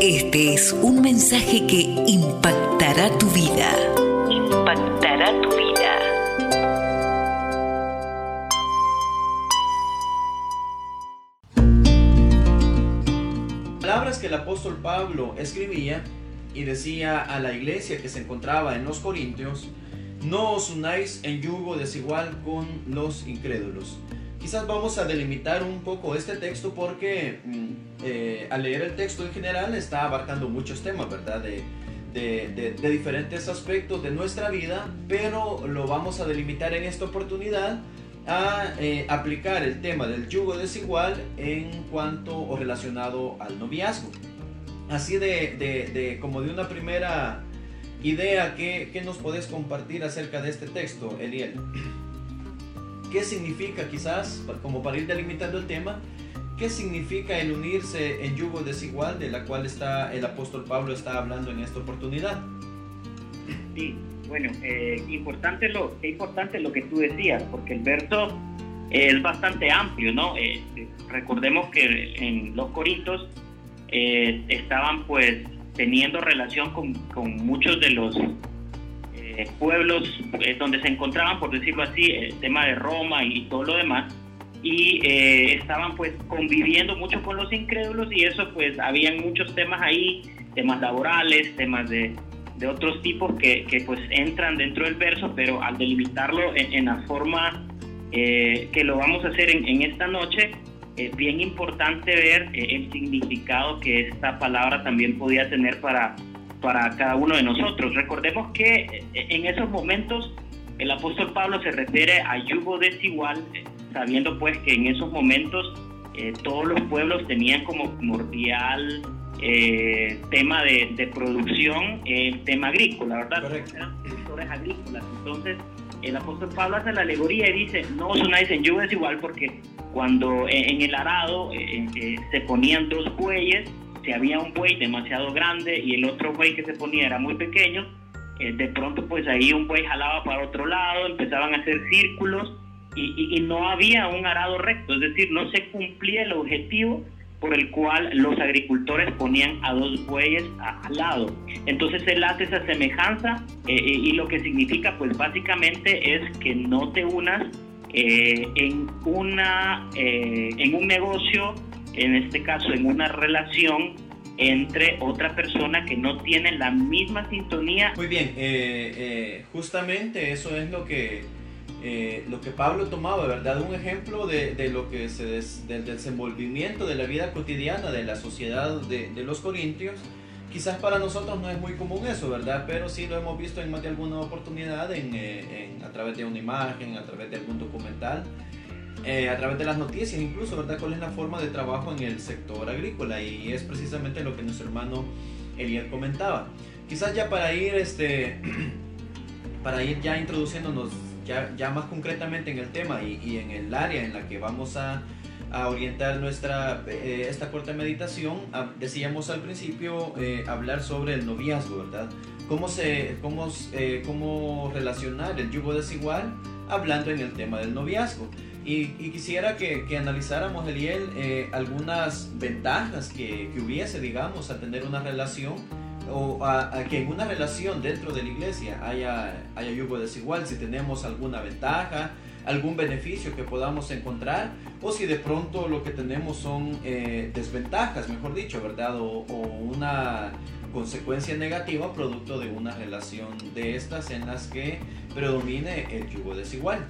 Este es un mensaje que impactará tu vida. Impactará tu vida. Palabras que el apóstol Pablo escribía y decía a la iglesia que se encontraba en los Corintios, no os unáis en yugo desigual con los incrédulos. Quizás vamos a delimitar un poco este texto porque mm, eh, al leer el texto en general está abarcando muchos temas, ¿verdad? De, diferentes aspectos de nuestra vida, pero lo vamos a delimitar en esta oportunidad a eh, aplicar el tema del yugo desigual en cuanto o relacionado al noviazgo. Así de, como de una primera idea, ¿qué, ¿qué, nos puedes compartir acerca de este texto, Eliel? ¿Qué significa quizás, como para ir delimitando el tema, qué significa el unirse en yugo desigual de la cual está el apóstol Pablo está hablando en esta oportunidad? Sí, bueno, eh, importante lo, importante lo que tú decías, porque el verso es bastante amplio, ¿no? Eh, recordemos que en los Corintios eh, estaban pues teniendo relación con, con muchos de los eh, pueblos eh, donde se encontraban, por decirlo así, el tema de Roma y todo lo demás, y eh, estaban pues conviviendo mucho con los incrédulos y eso pues habían muchos temas ahí, temas laborales, temas de, de otros tipos que, que, pues entran dentro del verso, pero al delimitarlo en, la forma que lo vamos a hacer en, en esta noche, es bien importante ver el significado que esta palabra también podía tener para para cada uno de nosotros. Recordemos que eh, en esos momentos el apóstol Pablo se refiere a yugo desigual, eh, sabiendo pues que en esos momentos eh, todos los pueblos tenían como primordial tema de, producción el tema agrícola, ¿verdad? Correcto. Eran productores agrícolas. Entonces, el apóstol Pablo hace la alegoría y dice, no os unáis en yugo desigual porque cuando en el arado se ponían dos bueyes, si había un buey demasiado grande y el otro buey que se ponía era muy pequeño, eh, de pronto pues ahí un buey jalaba para otro lado, empezaban a hacer círculos y, no había un arado recto, es decir, no se cumplía el objetivo por el cual los agricultores ponían a dos bueyes al lado. Entonces él hace esa semejanza eh, y lo que significa pues básicamente es que no te unas eh, en, una, en un negocio en este caso en una relación entre otra persona que no tiene la misma sintonía. Muy bien, eh, eh, justamente eso es lo que, eh, lo que Pablo tomaba, ¿verdad? Un ejemplo de, de lo que se del desenvolvimiento de la vida cotidiana de la sociedad de, de, los corintios. Quizás para nosotros no es muy común eso, ¿verdad? Pero sí lo hemos visto en más de alguna oportunidad en, en, a través de una imagen, a través de algún documental. Eh, a través de las noticias, incluso, ¿verdad? ¿Cuál es la forma de trabajo en el sector agrícola? Y es precisamente lo que nuestro hermano Eliel comentaba. Quizás ya para ir, este, para ir ya introduciéndonos ya, ya más concretamente en el tema y, y, en el área en la que vamos a, a orientar nuestra, eh, esta corta meditación, ah, decíamos al principio eh, hablar sobre el noviazgo, ¿verdad? Cómo, se, cómo, cómo relacionar el yugo desigual hablando en el tema del noviazgo. Y, quisiera que, analizáramos, Eliel, eh, algunas ventajas que, que, hubiese, digamos, a tener una relación o a, que en una relación dentro de la iglesia haya, haya yugo desigual, si tenemos alguna ventaja, algún beneficio que podamos encontrar o si de pronto lo que tenemos son eh, desventajas, mejor dicho, ¿verdad? O, o, una consecuencia negativa producto de una relación de estas en las que predomine el yugo desigual.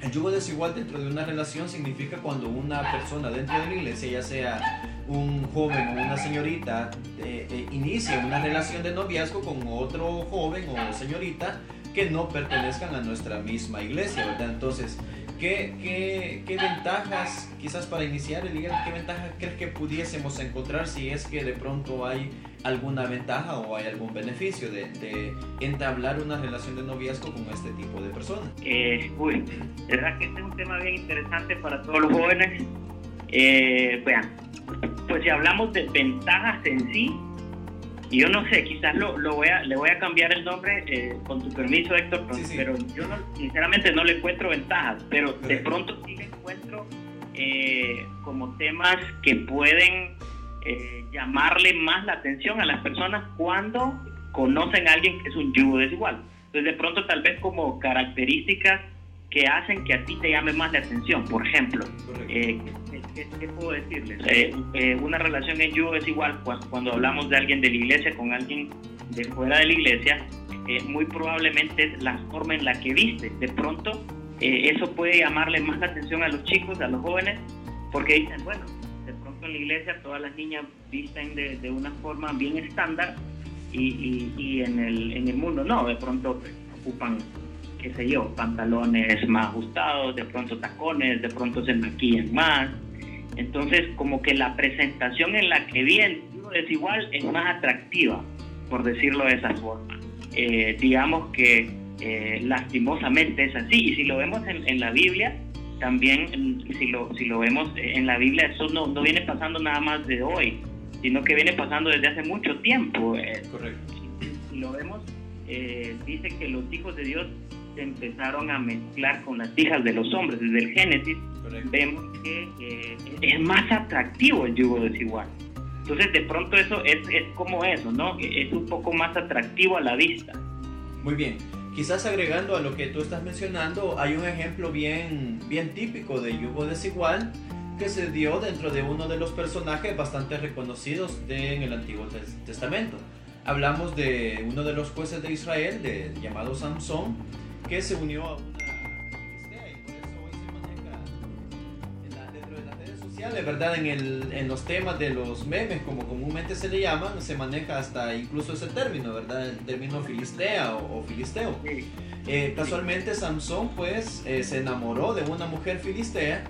El yugo desigual dentro de una relación significa cuando una persona dentro de la iglesia, ya sea un joven o una señorita, eh, eh, inicia una relación de noviazgo con otro joven o señorita que no pertenezcan a nuestra misma iglesia, ¿verdad? Entonces, ¿qué, qué, qué ventajas, quizás para iniciar el día, qué ventajas crees que pudiésemos encontrar si es que de pronto hay alguna ventaja o hay algún beneficio de, de, entablar una relación de noviazgo con este tipo de personas? Eh, uy, verdad que este es un tema bien interesante para todos los jóvenes. Eh, vean, pues si hablamos de ventajas en sí, yo no sé, quizás lo, lo voy a, le voy a cambiar el nombre eh, con tu permiso, Héctor, pero yo sinceramente no le encuentro ventajas, pero de pronto sí le encuentro eh, como temas que pueden eh, llamarle más la atención a las personas cuando conocen a alguien que es un yugo desigual. Entonces, de pronto, tal vez como características que hacen que a ti te llame más la atención. Por ejemplo, eh, ¿qué, puedo decirles? Eh, eh, una relación en yugo desigual, cuando hablamos de alguien de la iglesia con alguien de fuera de la iglesia, muy probablemente es la forma en la que viste. De pronto, eso puede llamarle más la atención a los chicos, a los jóvenes, porque dicen, bueno, de pronto en la iglesia todas las niñas visten de, de una forma bien estándar y, y, en, el, en el mundo no, de pronto ocupan, qué sé yo, pantalones más ajustados, de pronto tacones, de pronto se maquillan más. Entonces, como que la presentación en la que viene es igual, es más atractiva, por decirlo de esa forma. Eh, digamos que eh, lastimosamente es así, y si lo vemos en, en la Biblia, también si lo, si lo vemos en la Biblia, eso no, no viene pasando nada más de hoy sino que viene pasando desde hace mucho tiempo. Eh, Correcto. Si lo vemos, eh, dice que los hijos de Dios se empezaron a mezclar con las hijas de los hombres. Desde el Génesis vemos que eh, es más atractivo el yugo desigual. Entonces, de pronto eso es, es como eso, ¿no? Es un poco más atractivo a la vista. Muy bien. Quizás agregando a lo que tú estás mencionando, hay un ejemplo bien, bien típico de yugo desigual que se dio dentro de uno de los personajes bastante reconocidos de, en el Antiguo Testamento. Hablamos de uno de los jueces de Israel, de, llamado Samson, que se unió a una filistea y por eso hoy se maneja dentro de las redes sociales, ¿verdad? En, el, en los temas de los memes, como comúnmente se le llaman, se maneja hasta incluso ese término, ¿verdad? El término filistea o, filisteo. Eh, casualmente Samson pues eh, se enamoró de una mujer filistea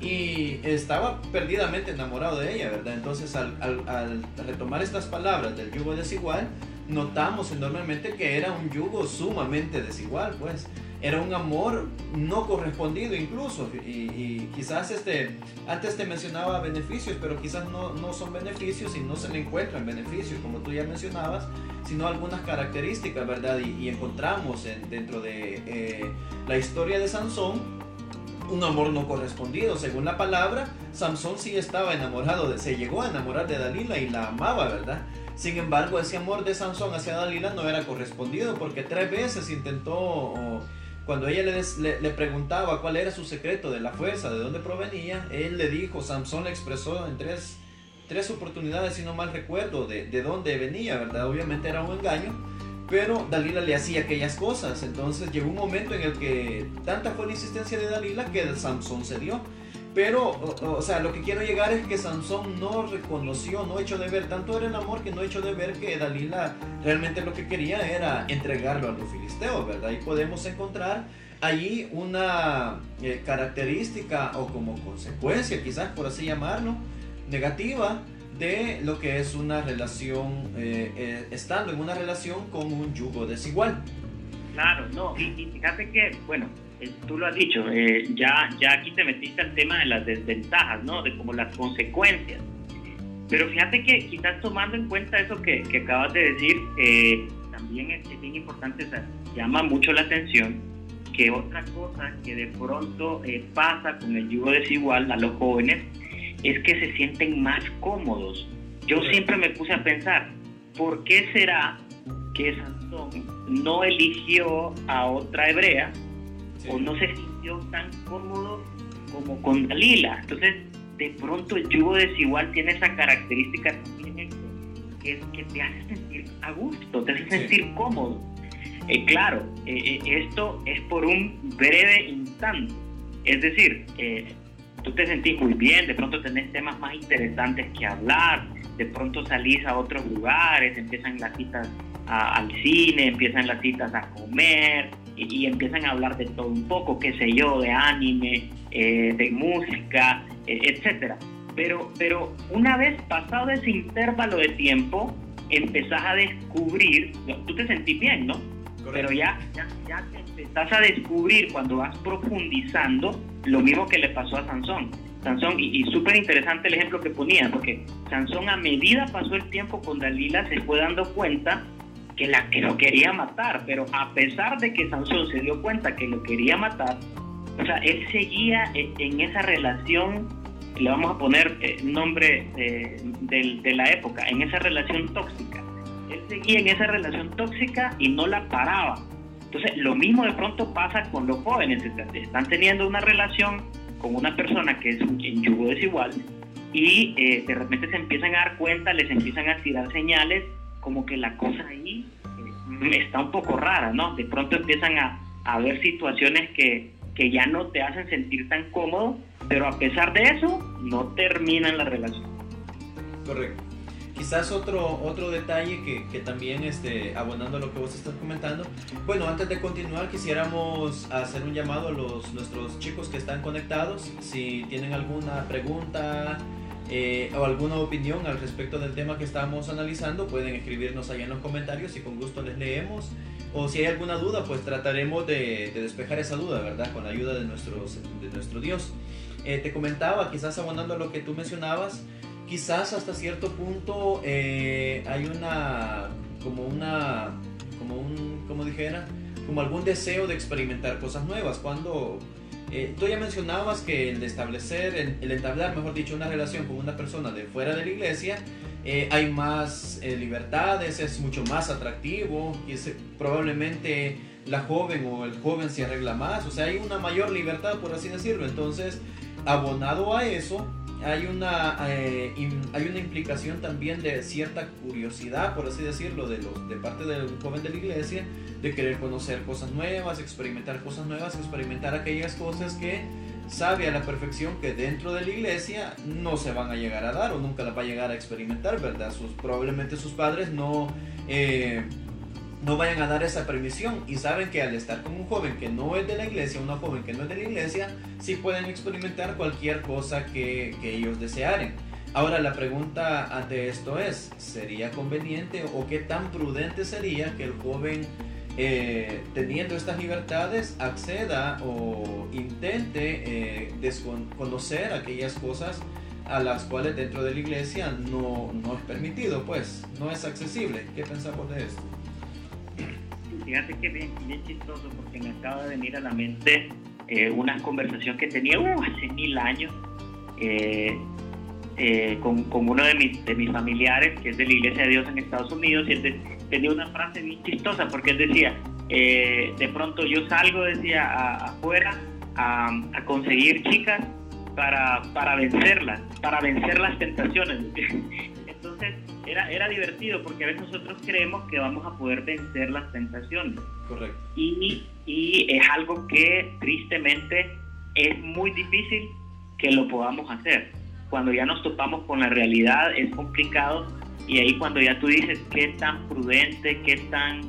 y estaba perdidamente enamorado de ella, ¿verdad? Entonces al, al, retomar estas palabras del yugo desigual, notamos enormemente que era un yugo sumamente desigual, pues era un amor no correspondido incluso y, quizás este antes te mencionaba beneficios pero quizás no, no, son beneficios y no se le encuentran beneficios como tú ya mencionabas sino algunas características verdad y, encontramos dentro de eh, la historia de Sansón un amor no correspondido. Según la palabra, Samson sí estaba enamorado, de, se llegó a enamorar de Dalila y la amaba, ¿verdad? Sin embargo, ese amor de Sansón hacia Dalila no era correspondido porque tres veces intentó, cuando ella le, le, preguntaba cuál era su secreto de la fuerza, de dónde provenía, él le dijo, Samson le expresó en tres, tres oportunidades, si no mal recuerdo, de, de dónde venía, ¿verdad? Obviamente era un engaño pero Dalila le hacía aquellas cosas. Entonces llegó un momento en el que tanta fue la insistencia de Dalila que Samson cedió. Pero, o, sea, lo que quiero llegar es que Sansón no reconoció, no echó de ver, tanto era el amor que no echó de ver que Dalila realmente lo que quería era entregarlo a los filisteos, ¿verdad? Y podemos encontrar allí una eh, característica o como consecuencia, quizás por así llamarlo, negativa de lo que es una relación, eh, eh, estando en una relación con un yugo desigual. Claro, no, y, fíjate que, bueno, tú lo has dicho, ya, ya aquí te metiste al tema de las desventajas, ¿no? De como las consecuencias. Pero fíjate que quizás tomando en cuenta eso que, que acabas de decir, también es, bien importante, llama mucho la atención que otra cosa que de pronto pasa con el yugo desigual a los jóvenes es que se sienten más cómodos. Yo siempre me puse a pensar, ¿por qué será que Sansón no eligió a otra hebrea o no se sintió tan cómodo como con Dalila? Entonces, de pronto el yugo desigual tiene esa característica también que, que te hace sentir a gusto, te hace sentir cómodo. Eh, claro, eh, eh, esto es por un breve instante. Es decir, tú te sentís muy bien, de pronto tenés temas más interesantes que hablar, de pronto salís a otros lugares, empiezan las citas al cine, empiezan las citas a comer y, empiezan a hablar de todo un poco, qué sé yo, de anime, eh, de música, eh, etcétera. Pero, pero una vez pasado ese intervalo de tiempo, empezás a descubrir, tú te sentís bien, ¿no? Pero ya, ya, ya te empezás a descubrir cuando vas profundizando lo mismo que le pasó a Sansón. Sansón, y, súper interesante el ejemplo que ponía, porque Sansón a medida pasó el tiempo con Dalila se fue dando cuenta que, la, que lo quería matar, pero a pesar de que Sansón se dio cuenta que lo quería matar, o sea, él seguía en esa relación le vamos a poner eh, nombre de, de, la época, en esa relación tóxica. Él seguía en esa relación tóxica y no la paraba. Entonces, lo mismo de pronto pasa con los jóvenes. Están teniendo una relación con una persona que es en yugo desigual y eh, de repente se empiezan a dar cuenta, les empiezan a tirar señales como que la cosa ahí eh, está un poco rara, ¿no? De pronto empiezan a, a ver situaciones que, que ya no te hacen sentir tan cómodo, pero a pesar de eso, no terminan la relación. Correcto. Quizás otro, otro detalle que, que, también, este, abonando a lo que vos estás comentando, bueno, antes de continuar quisiéramos hacer un llamado a los, nuestros chicos que están conectados, si tienen alguna pregunta, eh, o alguna opinión al respecto del tema que estamos analizando, pueden escribirnos allá en los comentarios y con gusto les leemos. O si hay alguna duda, pues trataremos de, despejar esa duda, ¿verdad? Con la ayuda de, nuestros, de nuestro Dios. Eh, te comentaba, quizás abonando a lo que tú mencionabas, quizás hasta cierto punto eh, hay una, como una, como un, como dijera, como algún deseo de experimentar cosas nuevas. Cuando eh, tú ya mencionabas que el establecer, el, entablar, mejor dicho, una relación con una persona de fuera de la iglesia, eh, hay más eh, libertades, es mucho más atractivo, y probablemente la joven o el joven se arregla más, o sea, hay una mayor libertad, por así decirlo. Entonces, abonado a eso, hay una, eh, hay una implicación también de cierta curiosidad, por así decirlo, de, los, de parte del joven de la iglesia, de querer conocer cosas nuevas, experimentar cosas nuevas, experimentar aquellas cosas que sabe a la perfección que dentro de la iglesia no se van a llegar a dar o nunca las va a llegar a experimentar, ¿verdad? Probablemente sus padres no... Eh, no vayan a dar esa permisión y saben que al estar con un joven que no es de la iglesia, una joven que no es de la iglesia, sí pueden experimentar cualquier cosa que, que ellos desearen. Ahora la pregunta ante esto es, ¿sería conveniente o qué tan prudente sería que el joven eh, teniendo estas libertades acceda o intente eh, desconocer aquellas cosas a las cuales dentro de la iglesia no, no es permitido, pues no es accesible? ¿Qué pensamos de esto? Fíjate que bien, bien chistoso porque me acaba de venir a la mente eh, una conversación que tenía uh, hace mil años eh, eh, con, con, uno de mis, de mis familiares que es de la Iglesia de Dios en Estados Unidos y él tenía una frase bien chistosa porque él decía, de pronto yo salgo, decía, afuera a, a, conseguir chicas para, para vencerlas, para vencer las tentaciones. Entonces, era, era divertido porque a veces nosotros creemos que vamos a poder vencer las tentaciones. Correcto. Y, y es algo que tristemente es muy difícil que lo podamos hacer. Cuando ya nos topamos con la realidad es complicado y ahí cuando ya tú dices qué tan prudente, qué tan,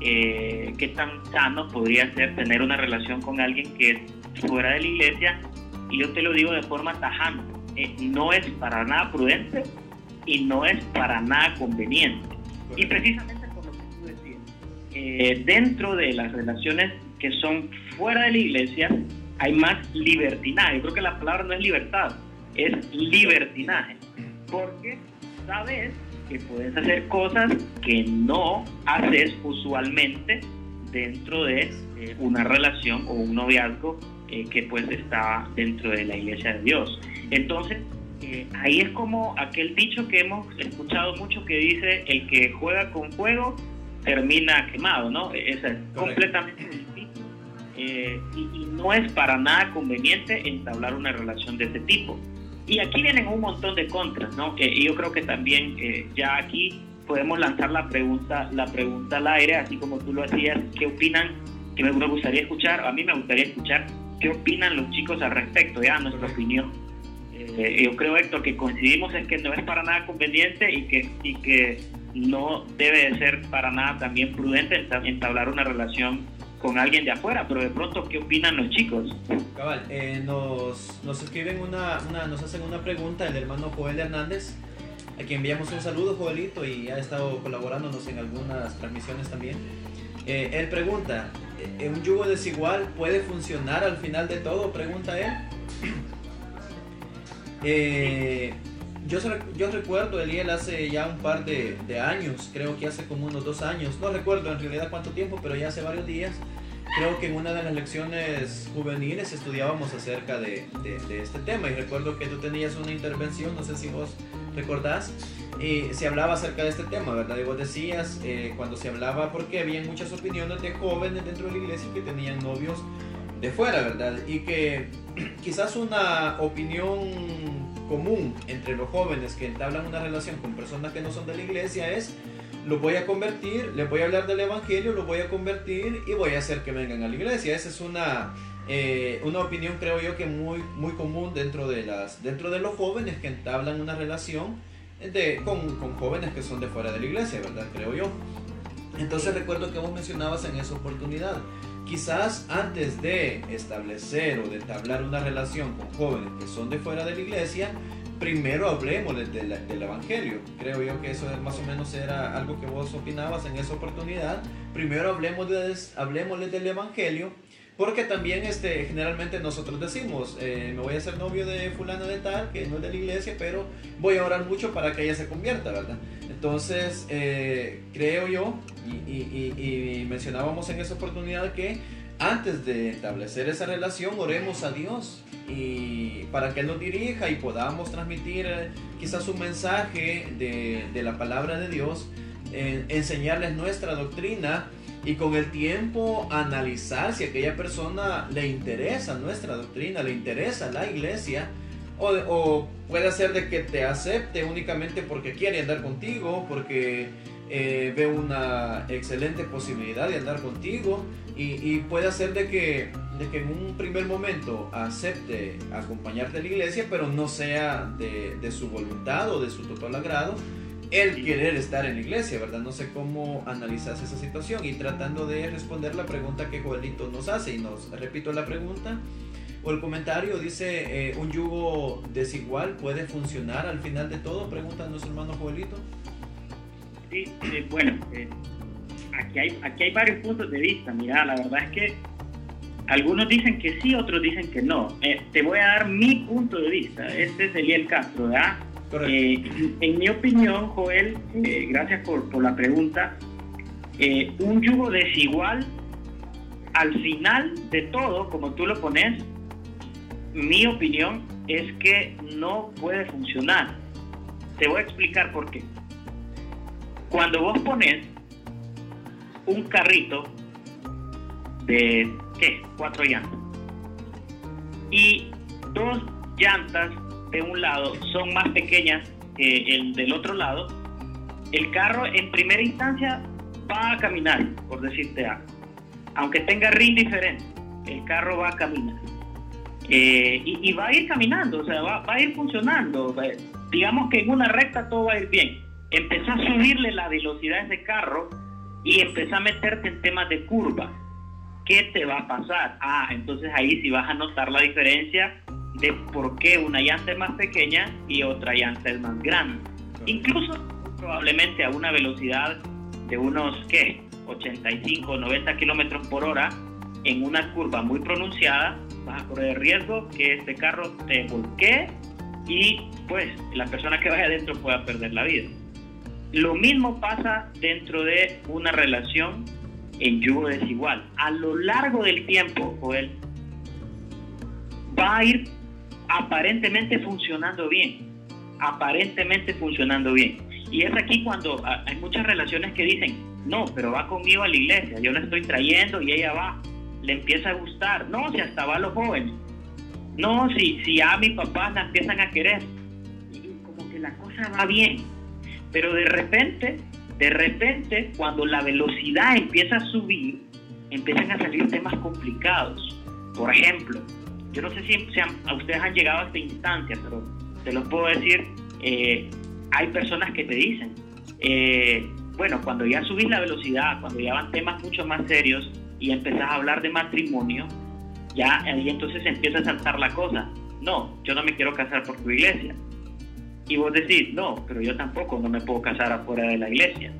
eh, qué tan sano podría ser tener una relación con alguien que es fuera de la iglesia, y yo te lo digo de forma tajante, eh, no es para nada prudente y no es para nada conveniente. Y precisamente por lo que tú decías, eh, dentro de las relaciones que son fuera de la iglesia hay más libertinaje. Yo creo que la palabra no es libertad, es libertinaje. Porque sabes que puedes hacer cosas que no haces usualmente dentro de eh, una relación o un noviazgo eh, que pues está dentro de la iglesia de Dios. Entonces, eh, ahí es como aquel dicho que hemos escuchado mucho que dice, el que juega con fuego termina quemado, ¿no? Es completamente distinto eh, y, no es para nada conveniente entablar una relación de ese tipo. Y aquí vienen un montón de contras, ¿no? y yo creo que también eh, ya aquí podemos lanzar la pregunta, la pregunta al aire, así como tú lo hacías, ¿qué opinan? Que me, gustaría escuchar, a mí me gustaría escuchar qué opinan los chicos al respecto, ya nuestra opinión. Eh, yo creo, Héctor, que coincidimos en que no es para nada conveniente y que, y que no debe de ser para nada también prudente entablar una relación con alguien de afuera, pero de pronto, ¿qué opinan los chicos? Cabal, eh, nos, nos escriben una, una, nos hacen una pregunta el hermano Joel Hernández, a quien enviamos un saludo, Joelito, y ha estado colaborándonos en algunas transmisiones también. Eh, él pregunta, ¿un yugo desigual puede funcionar al final de todo? Pregunta él. Eh, yo, yo recuerdo Eliel hace ya un par de, años, creo que hace como unos dos años, no recuerdo en realidad cuánto tiempo, pero ya hace varios días, creo que en una de las lecciones juveniles estudiábamos acerca de, de, este tema y recuerdo que tú tenías una intervención, no sé si vos recordás, y se hablaba acerca de este tema, ¿verdad? Y vos decías, eh, cuando se hablaba, porque había muchas opiniones de jóvenes dentro de la iglesia que tenían novios de fuera, ¿verdad? Y que quizás una opinión común entre los jóvenes que entablan una relación con personas que no son de la iglesia es lo voy a convertir, les voy a hablar del Evangelio, lo voy a convertir y voy a hacer que vengan a la iglesia. Esa es una, eh, una opinión, creo yo, que muy, muy común dentro de, las, dentro de los jóvenes que entablan una relación de, con, con jóvenes que son de fuera de la iglesia, ¿verdad? Creo yo. Entonces recuerdo que vos mencionabas en esa oportunidad, quizás antes de establecer o de entablar una relación con jóvenes que son de fuera de la iglesia, primero hablemos del, Evangelio. Creo yo que eso más o menos era algo que vos opinabas en esa oportunidad. Primero hablemos, de, hablemos del Evangelio, porque también este, generalmente nosotros decimos, eh, me voy a hacer novio de fulano de tal, que no es de la iglesia, pero voy a orar mucho para que ella se convierta, ¿verdad? Entonces, eh, creo yo, y mencionábamos en esa oportunidad que antes de establecer esa relación, oremos a Dios y para que Él nos dirija y podamos transmitir eh, quizás un mensaje de, la palabra de Dios, enseñarles nuestra doctrina y con el tiempo analizar si aquella persona le interesa nuestra doctrina, le interesa la iglesia. O, o puede ser de que te acepte únicamente porque quiere andar contigo, porque eh, ve una excelente posibilidad de andar contigo. Y, puede hacer de que, de que en un primer momento acepte acompañarte a la iglesia, pero no sea de, de su voluntad o de su total agrado el querer estar en la iglesia, ¿verdad? No sé cómo analizas esa situación. Y tratando de responder la pregunta que Joelito nos hace y nos repito la pregunta o el comentario dice eh, un yugo desigual puede funcionar al final de todo, pregunta nuestro hermano Joelito. Sí, bueno, eh, aquí, hay, aquí hay varios puntos de vista. Mira, la verdad es que algunos dicen que sí, otros dicen que no. Eh, te voy a dar mi punto de vista. Este es Eliel Castro, ¿verdad? Eh, en mi opinión, Joel, gracias por, por, la pregunta, un yugo desigual, al final de todo, como tú lo pones, mi opinión es que no puede funcionar. Te voy a explicar por qué. Cuando vos pones un carrito de, ¿qué? Cuatro llantas. Y dos llantas de un lado son más pequeñas que el del otro lado, el carro en primera instancia va a caminar, por decirte algo. Aunque tenga rin diferente, el carro va a caminar. Eh, y, va a ir caminando, o sea, va, va a ir funcionando. Digamos que en una recta todo va a ir bien empezó a subirle la velocidad a ese carro y empezó a meterte en temas de curva. ¿Qué te va a pasar? Ah, entonces ahí sí vas a notar la diferencia de por qué una llanta es más pequeña y otra llanta es más grande. Incluso probablemente a una velocidad de unos, ¿qué? 85 90 kilómetros por hora en una curva muy pronunciada, vas a correr el riesgo que este carro te volquee y pues la persona que vaya adentro pueda perder la vida. Lo mismo pasa dentro de una relación en yugo desigual. A lo largo del tiempo, Joel, va a ir aparentemente funcionando bien. Aparentemente funcionando bien. Y es aquí cuando hay muchas relaciones que dicen, no, pero va conmigo a la iglesia, yo la estoy trayendo y ella va, le empieza a gustar. No, si hasta va a los jóvenes. No, si, si a mi papá la empiezan a querer. Y como que la cosa va bien pero de repente, de repente, cuando la velocidad empieza a subir, empiezan a salir temas complicados. Por ejemplo, yo no sé si, a ustedes han llegado a esta instancia, pero te lo puedo decir, eh, hay personas que te dicen, eh, bueno, cuando ya subís la velocidad, cuando ya van temas mucho más serios y empezás a hablar de matrimonio, ya ahí entonces empieza a saltar la cosa. No, yo no me quiero casar por tu iglesia. Y vos decís, no, pero yo tampoco no me puedo casar afuera de la iglesia.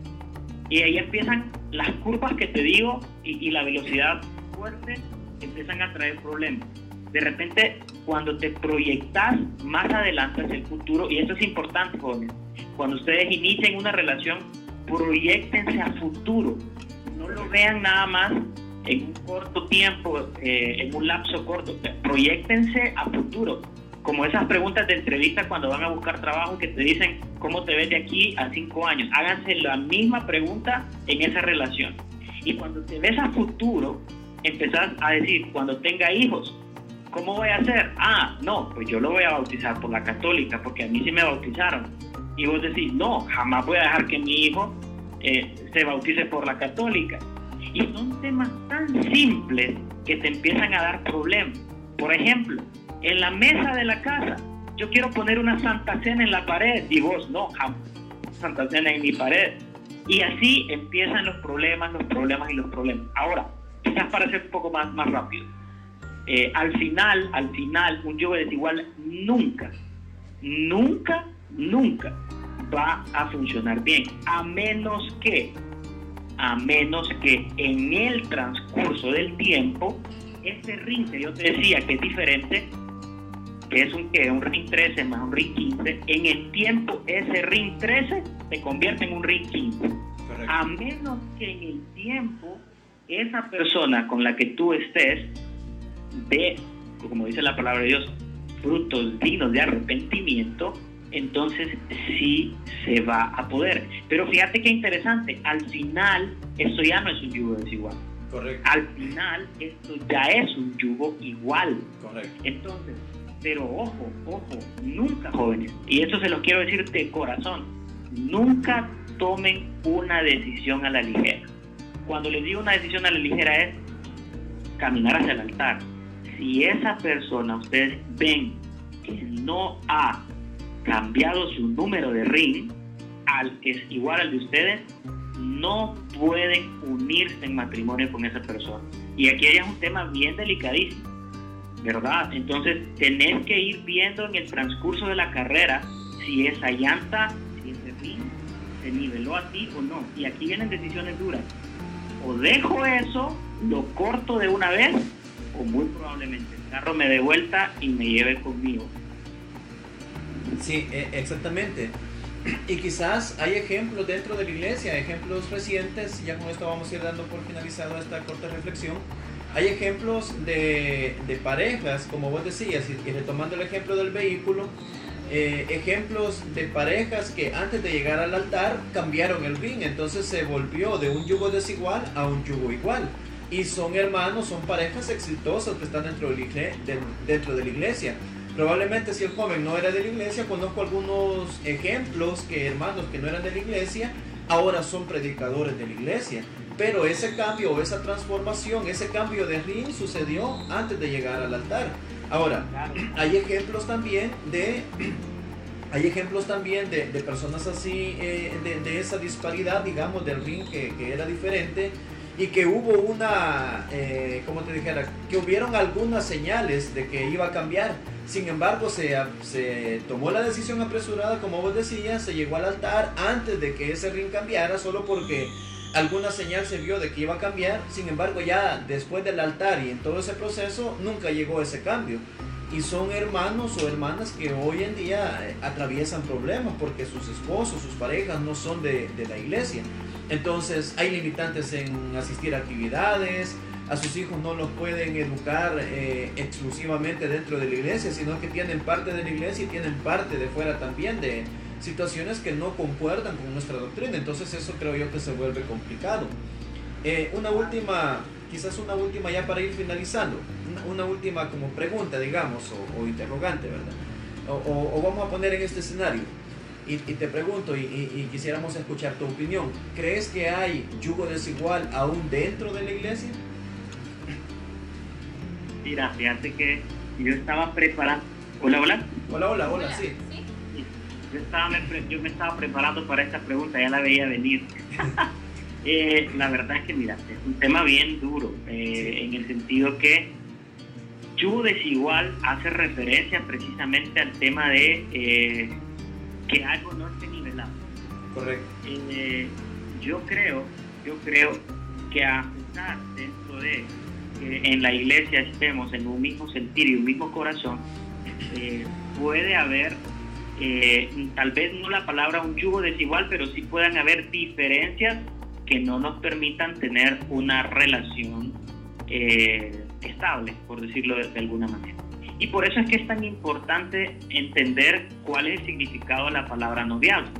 Y ahí empiezan las curvas que te digo y, la velocidad fuerte empiezan a traer problemas. De repente, cuando te proyectas más adelante hacia el futuro, y esto es importante, jóvenes, cuando ustedes inicien una relación, proyectense a futuro. No lo vean nada más en un corto tiempo, eh, en un lapso corto. Proyectense a futuro. Como esas preguntas de entrevista cuando van a buscar trabajo que te dicen cómo te ves de aquí a cinco años. Háganse la misma pregunta en esa relación. Y cuando te ves a futuro, empezás a decir, cuando tenga hijos, ¿cómo voy a hacer? Ah, no, pues yo lo voy a bautizar por la católica, porque a mí sí me bautizaron. Y vos decís, no, jamás voy a dejar que mi hijo eh, se bautice por la católica. Y son temas tan simples que te empiezan a dar problemas. Por ejemplo, en la mesa de la casa, yo quiero poner una santa cena en la pared y vos no, santa cena en mi pared. Y así empiezan los problemas, los problemas y los problemas. Ahora, quizás para ser un poco más, más rápido. Eh, al final, al final, un yugo desigual nunca, nunca, nunca va a funcionar bien, a menos que a menos que en el transcurso del tiempo, ese ring que yo te decía que es diferente, que es un, que un ring 13 más un ring 15, en el tiempo ese ring 13 se convierte en un ring 15. A menos que en el tiempo esa persona con la que tú estés ve, como dice la palabra de Dios, frutos dignos de arrepentimiento, entonces sí se va a poder. Pero fíjate qué interesante, al final esto ya no es un yugo desigual. Correcto. Al final esto ya es un yugo igual. Correcto. Entonces, pero ojo, ojo, nunca jóvenes, y esto se lo quiero decir de corazón, nunca tomen una decisión a la ligera. Cuando les digo una decisión a la ligera es caminar hacia el altar. Si esa persona ustedes ven que no ha cambiado su número de ring al que es igual al de ustedes, no pueden unirse en matrimonio con esa persona. Y aquí hay un tema bien delicadísimo, ¿verdad? Entonces tenés que ir viendo en el transcurso de la carrera si esa llanta, si ese ring se niveló a ti o no. Y aquí vienen decisiones duras. O dejo eso, lo corto de una vez, o muy probablemente el carro me dé vuelta y me lleve conmigo Sí, e, exactamente. Y quizás hay ejemplos dentro de la iglesia, ejemplos recientes, ya con esto vamos a ir dando por finalizado esta corta reflexión. Hay ejemplos de, parejas, como vos decías, y, retomando el ejemplo del vehículo, eh, ejemplos de parejas que antes de llegar al altar cambiaron el ring, entonces se volvió de un yugo desigual a un yugo igual. Y son hermanos, son parejas exitosas que están dentro de dentro de la iglesia. Probablemente si el joven no era de la iglesia, conozco algunos ejemplos que hermanos que no eran de la iglesia, ahora son predicadores de la iglesia. Pero ese cambio o esa transformación, ese cambio de ring sucedió antes de llegar al altar. Ahora, hay ejemplos también de hay ejemplos también de, personas así, eh, de, esa disparidad, digamos, del ring que, que era diferente y que hubo una, eh, como te dijera, que hubieron algunas señales de que iba a cambiar. Sin embargo, se, tomó la decisión apresurada, como vos decías, se llegó al altar antes de que ese ring cambiara, solo porque alguna señal se vio de que iba a cambiar. Sin embargo, ya después del altar y en todo ese proceso, nunca llegó ese cambio. Y son hermanos o hermanas que hoy en día eh, atraviesan problemas porque sus esposos, sus parejas no son de la iglesia. Entonces hay limitantes en asistir a actividades, a sus hijos no los pueden educar eh, exclusivamente dentro de la iglesia, sino que tienen parte de la iglesia y tienen parte de fuera también de situaciones que no concuerdan con nuestra doctrina. Entonces eso creo yo que se vuelve complicado. Eh, una última, quizás una última ya para ir finalizando, una, última como pregunta, digamos, o, interrogante, ¿verdad? O, vamos a poner en este escenario. Y, te pregunto, y, y, quisiéramos escuchar tu opinión, ¿crees que hay yugo desigual aún dentro de la iglesia? Mira, fíjate que yo estaba preparando. Hola, hola. Hola, hola, hola, sí. Yo, estaba, yo me estaba preparando para esta pregunta, ya la veía venir. Eh, la verdad es que, mira, es un tema bien duro, eh, en el sentido que yugo desigual hace referencia precisamente al tema de eh, que algo no esté nivelado. Correcto. yo creo, yo creo que a pesar dentro de en la iglesia estemos en un mismo sentir y un mismo corazón, eh, puede haber, eh, tal vez no la palabra un yugo desigual, pero sí puedan haber diferencias que no nos permitan tener una relación eh, estable, por decirlo de, alguna manera. Y por eso es que es tan importante entender cuál es el significado de la palabra noviazgo.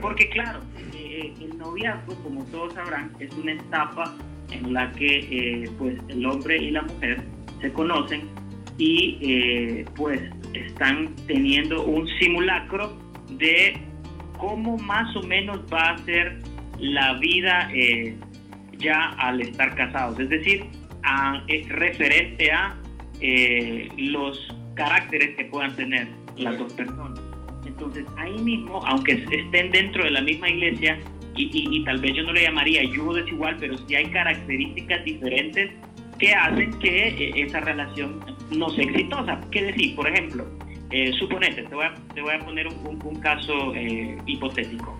Porque claro, eh, el noviazgo, como todos sabrán, es una etapa en la que pues el hombre y la mujer se conocen y pues están teniendo un simulacro de cómo más o menos va a ser la vida eh, ya al estar casados, es decir, es referente a eh, los caracteres que puedan tener las dos personas. Entonces ahí mismo, aunque estén dentro de la misma iglesia, y, tal vez yo no le llamaría yugo desigual, pero sí hay características diferentes que hacen que eh, esa relación no sea exitosa. ¿Qué decir? Por ejemplo, eh, suponete, te voy, a, te voy a poner un, caso eh, hipotético.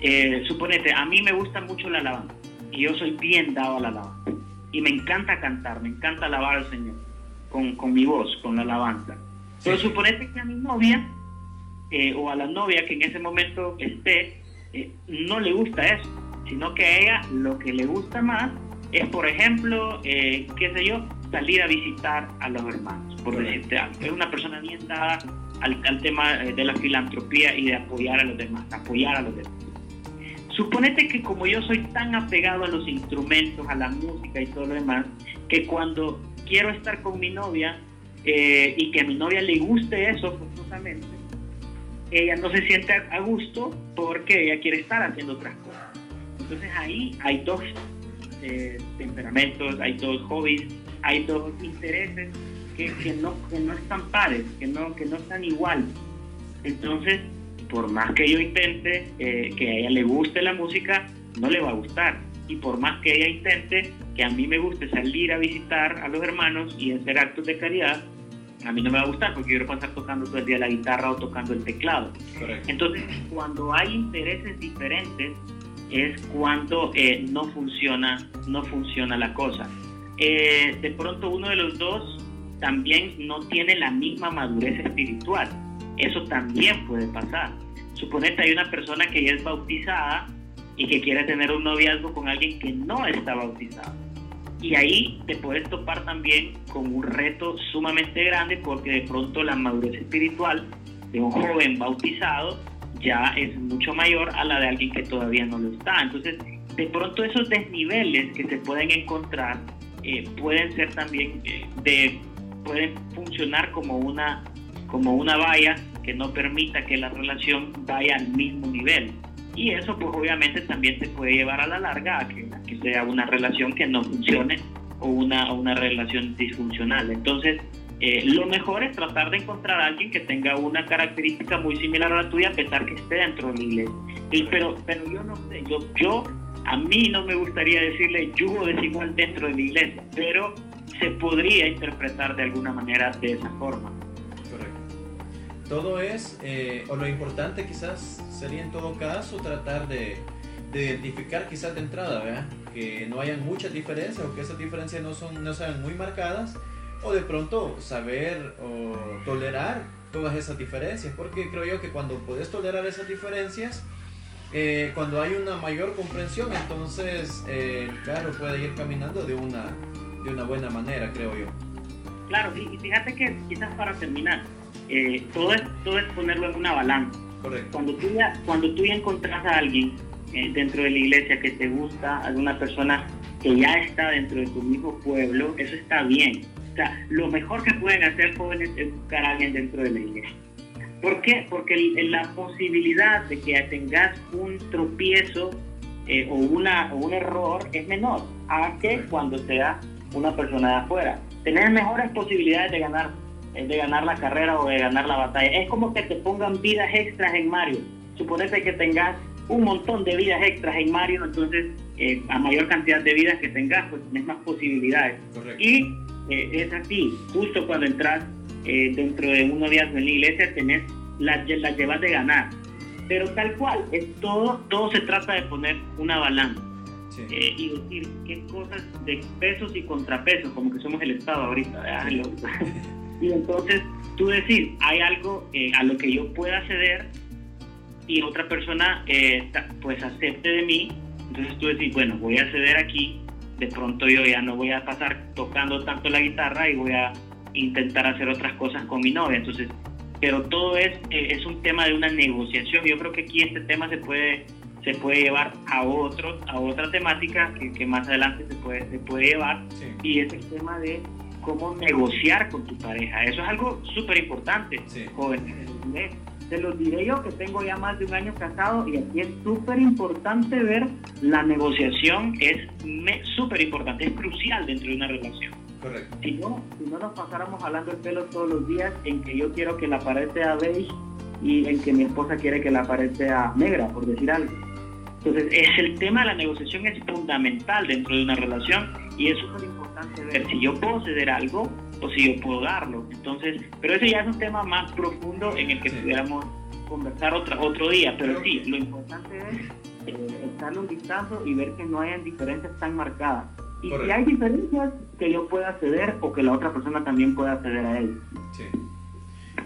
Eh, suponete, a mí me gusta mucho la alabanza y yo soy bien dado a la alabanza y me encanta cantar, me encanta alabar al Señor con, con mi voz, con la alabanza. Pero suponete que a mi novia eh, o a la novia que en ese momento esté, no le gusta eso, sino que a ella lo que le gusta más es, por ejemplo, qué sé yo, salir a visitar a los hermanos, por decirte algo. Es una persona bien dada al, al, tema eh, de la filantropía y de apoyar a los demás, apoyar a los demás. Suponete que como yo soy tan apegado a los instrumentos, a la música y todo lo demás, que cuando quiero estar con mi novia eh, y que a mi novia le guste eso forzosamente, ella no se siente a gusto porque ella quiere estar haciendo otras cosas. Entonces ahí hay dos eh, temperamentos, hay dos hobbies, hay dos intereses que, que, no, que no están pares, que no, que no están igual. Entonces, por más que yo intente eh, que a ella le guste la música, no le va a gustar. Y por más que ella intente que a mí me guste salir a visitar a los hermanos y hacer actos de caridad, a mí no me va a gustar porque yo quiero pasar tocando todo el día la guitarra o tocando el teclado. Entonces, cuando hay intereses diferentes, es cuando eh, no funciona no funciona la cosa. Eh, de pronto uno de los dos también no tiene la misma madurez espiritual. Eso también puede pasar. Suponete hay una persona que ya es bautizada y que quiere tener un noviazgo con alguien que no está bautizado y ahí te puedes topar también con un reto sumamente grande porque de pronto la madurez espiritual de un joven bautizado ya es mucho mayor a la de alguien que todavía no lo está. Entonces, de pronto esos desniveles que se pueden encontrar eh, pueden ser también, eh, de, pueden funcionar como una, como una valla que no permita que la relación vaya al mismo nivel. Y eso pues obviamente también te puede llevar a la larga a que, que sea una relación que no funcione o una, una relación disfuncional. Entonces, eh, lo mejor es tratar de encontrar a alguien que tenga una característica muy similar a la tuya, a pesar que esté dentro de la iglesia. pero, pero yo no sé, yo, yo, a mí no me gustaría decirle yugo desigual dentro de la iglesia, pero se podría interpretar de alguna manera de esa forma. Todo es, eh, o lo importante quizás sería en todo caso tratar de, de identificar quizás de entrada, ¿verdad? Que no hayan muchas diferencias o que esas diferencias no, son, no sean muy marcadas o de pronto saber o tolerar todas esas diferencias, porque creo yo que cuando puedes tolerar esas diferencias, eh, cuando hay una mayor comprensión, entonces, eh, claro, puede ir caminando de una, de una buena manera, creo yo. Claro, y fíjate que quizás para terminar, eh, todo, es, todo es ponerlo en una balanza. Correcto. Cuando tú ya, cuando tú ya encontrás a alguien dentro de la iglesia que te gusta, alguna persona que ya está dentro de tu mismo pueblo, eso está bien o sea, lo mejor que pueden hacer jóvenes es buscar a alguien dentro de la iglesia. ¿Por qué? Porque la posibilidad de que tengas un tropiezo eh, o, una, o un error es menor a que cuando sea una persona de afuera. Tener mejores posibilidades de ganar, eh, de ganar la carrera o de ganar la batalla. Es como que te pongan vidas extras en Mario. Suponete que tengas un montón de vidas extras en Mario, entonces eh, a mayor cantidad de vidas que tengas, pues tienes más posibilidades. Correcto. Y eh, es así, justo cuando entras eh, dentro de un noviazgo en la iglesia, tenés las la llevas de ganar. Pero tal cual, es todo, todo se trata de poner una balanza. Eh, y decir qué cosas de pesos y contrapesos, como que somos el Estado ahorita. y entonces tú decir, hay algo a lo que yo pueda ceder y otra persona pues acepte de mí. Entonces tú decís, bueno, voy a ceder aquí de pronto yo ya no voy a pasar tocando tanto la guitarra y voy a intentar hacer otras cosas con mi novia. Entonces, pero todo es, eh, es un tema de una negociación. Yo creo que aquí este tema se puede, se puede llevar a, otro, a otra temática que, que más adelante se puede, se puede llevar y es el tema de cómo negociar con tu pareja. Eso es algo súper importante, jóvenes. Te lo diré yo que tengo ya más de un año casado y aquí es súper importante ver la negociación, es súper importante, es crucial dentro de una relación. Correcto. Si no, si no nos pasáramos hablando el pelo todos los días en que yo quiero que la pared sea beige y en que mi esposa quiere que la pared sea negra, por decir algo. Entonces, es el tema de la negociación es fundamental dentro de una relación y es súper importante ver si yo puedo ceder algo o si yo puedo darlo. Entonces, pero ese ya es un tema más profundo en el que pudiéramos conversar otro, otro día. Pero sí, lo importante es eh, echarle un vistazo y ver que no hayan diferencias tan marcadas. Y si hay diferencias, que yo pueda ceder o que la otra persona también pueda ceder a él. Sí.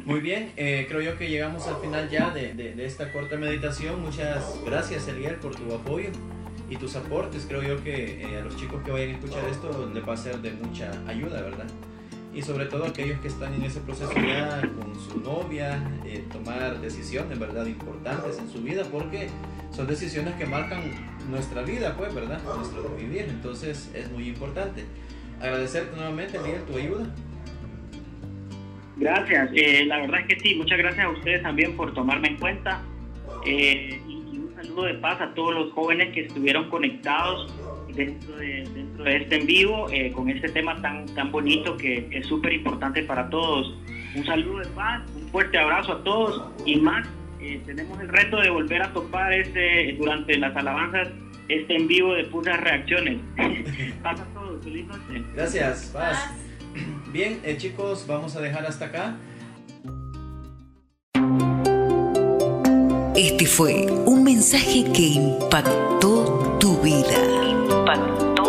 Muy bien, eh, creo yo que llegamos al final ya de, de, esta corta meditación. Muchas gracias, Eliel, por tu apoyo y tus aportes. Creo yo que eh, a los chicos que vayan a escuchar esto les va a ser de mucha ayuda, ¿verdad? y sobre todo aquellos que están en ese proceso ya con su novia, eh, tomar decisiones, ¿verdad?, importantes en su vida, porque son decisiones que marcan nuestra vida, pues, ¿verdad?, nuestro vivir, entonces es muy importante. Agradecerte nuevamente, Miguel, tu ayuda. Gracias, eh, la verdad es que sí, muchas gracias a ustedes también por tomarme en cuenta. Eh, saludo de paz a todos los jóvenes que estuvieron conectados dentro de, dentro de este en vivo eh, con este tema tan, tan bonito que es súper importante para todos. Un saludo de paz, un fuerte abrazo a todos y más, eh, tenemos el reto de volver a topar este, durante las alabanzas este en vivo de puras reacciones. Paz a todos, feliz noche. Gracias, paz. Bien, eh, chicos, vamos a dejar hasta acá. Este fue un mensaje que impactó tu vida.